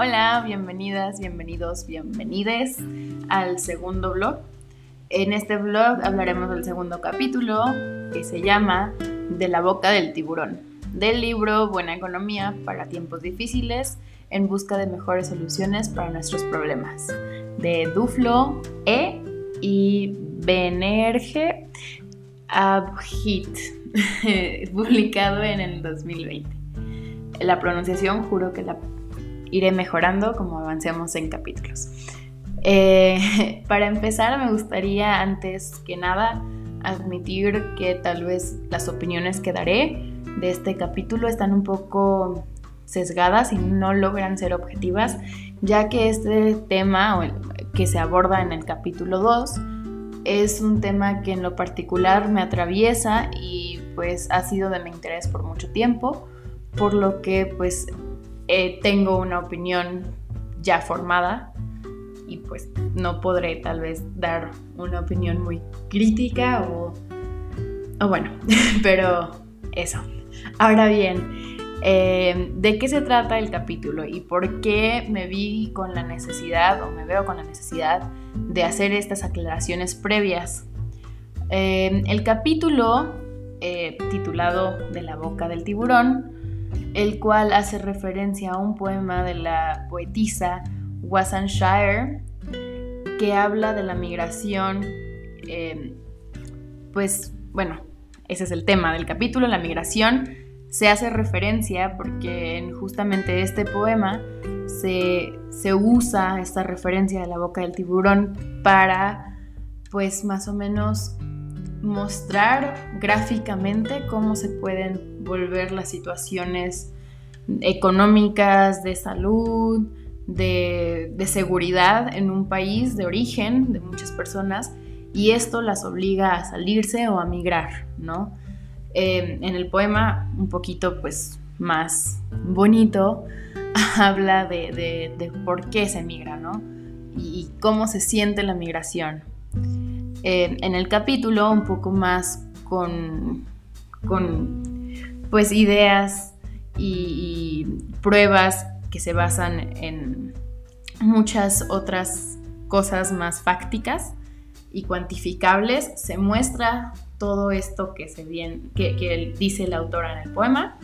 Hola, bienvenidas, bienvenidos, bienvenides al segundo blog. En este blog hablaremos del segundo capítulo que se llama De la boca del tiburón, del libro Buena Economía para tiempos difíciles en busca de mejores soluciones para nuestros problemas, de Duflo E y Benerge Abhit, publicado en el 2020. La pronunciación juro que la iré mejorando como avancemos en capítulos. Eh, para empezar, me gustaría antes que nada admitir que tal vez las opiniones que daré de este capítulo están un poco sesgadas y no logran ser objetivas, ya que este tema que se aborda en el capítulo 2 es un tema que en lo particular me atraviesa y pues ha sido de mi interés por mucho tiempo, por lo que pues eh, tengo una opinión ya formada y pues no podré tal vez dar una opinión muy crítica o, o bueno, pero eso. Ahora bien, eh, ¿de qué se trata el capítulo y por qué me vi con la necesidad o me veo con la necesidad de hacer estas aclaraciones previas? Eh, el capítulo titulado De la boca del tiburón el cual hace referencia a un poema de la poetisa Wassan Shire que habla de la migración, em, pues bueno, ese es el tema del capítulo, la migración. Se hace referencia porque en justamente este poema se, se usa esta referencia de la boca del tiburón para, pues más o menos, mostrar gráficamente cómo se pueden volver las situaciones económicas, de salud, de, seguridad en un país de origen de muchas personas y esto las obliga a salirse o a migrar, ¿no? Eh, en el poema, un poquito pues más bonito, habla de, por qué se migra, ¿no? Y, cómo se siente la migración. Eh, en el capítulo, un poco más con, con pues ideas y, pruebas que se basan en muchas otras cosas más fácticas y cuantificables, se muestra todo esto que, se bien, que, dice la autora en el poema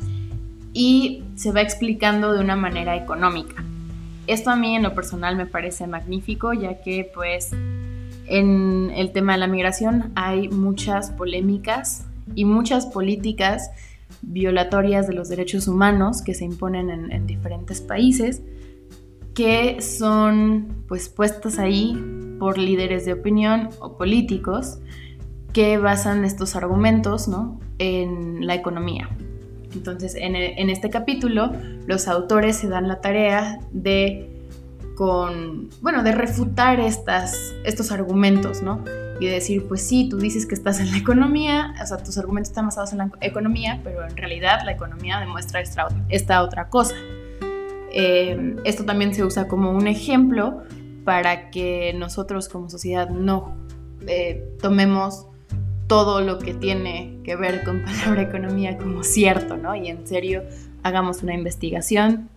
y se va explicando de una manera económica. Esto a mí en lo personal me parece magnífico ya que pues en el tema de la migración hay muchas polémicas y muchas políticas violatorias de los derechos humanos que se imponen en, diferentes países, que son pues puestas ahí por líderes de opinión o políticos que basan estos argumentos en la economía. Entonces, en, en, este capítulo, los autores se dan la tarea de, con, bueno, de refutar estas, estos argumentos, ¿no? Y decir, pues sí, tú dices que estás en la economía, o sea, tus argumentos están basados en la economía, pero en realidad la economía demuestra esta, otra cosa. Eh, esto también se usa como un ejemplo para que nosotros como sociedad no eh, tomemos todo lo que tiene que ver con palabra economía como cierto, ¿no? Y en serio hagamos una investigación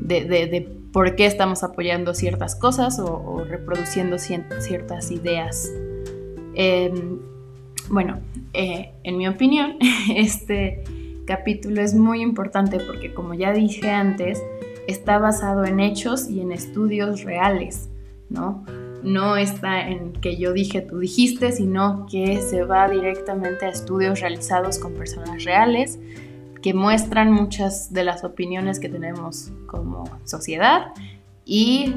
de, por qué estamos apoyando ciertas cosas o, o reproduciendo ciertas ideas Em, bueno, eh, en mi opinión, este capítulo es muy importante porque, como ya dije antes, está basado en hechos y en estudios reales, ¿no? No está en que yo dije, tú dijiste, sino que se va directamente a estudios realizados con personas reales que muestran muchas de las opiniones que tenemos como sociedad y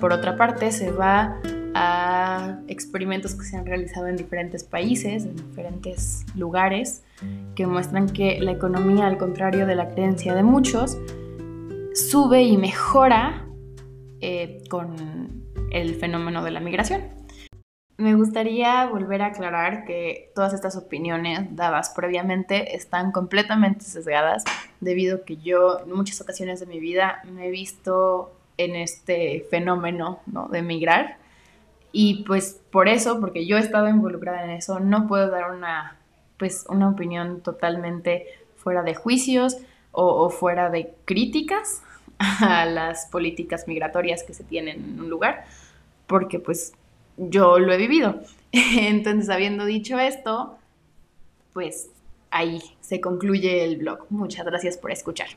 por otra parte se va a experimentos que se han realizado en diferentes países, en diferentes lugares, que muestran que la economía, al contrario de la creencia de muchos, sube y mejora eh, con el fenómeno de la migración. Me gustaría volver a aclarar que todas estas opiniones dadas previamente están completamente sesgadas debido a que yo en muchas ocasiones de mi vida me he visto en este fenómeno de migrar y pues por eso, porque yo he estado involucrada en eso, no puedo dar una, pues, una opinión totalmente fuera de juicios o, fuera de críticas a las políticas migratorias que se tienen en un lugar, porque pues yo lo he vivido. Entonces, habiendo dicho esto, pues ahí se concluye el blog. Muchas gracias por escuchar.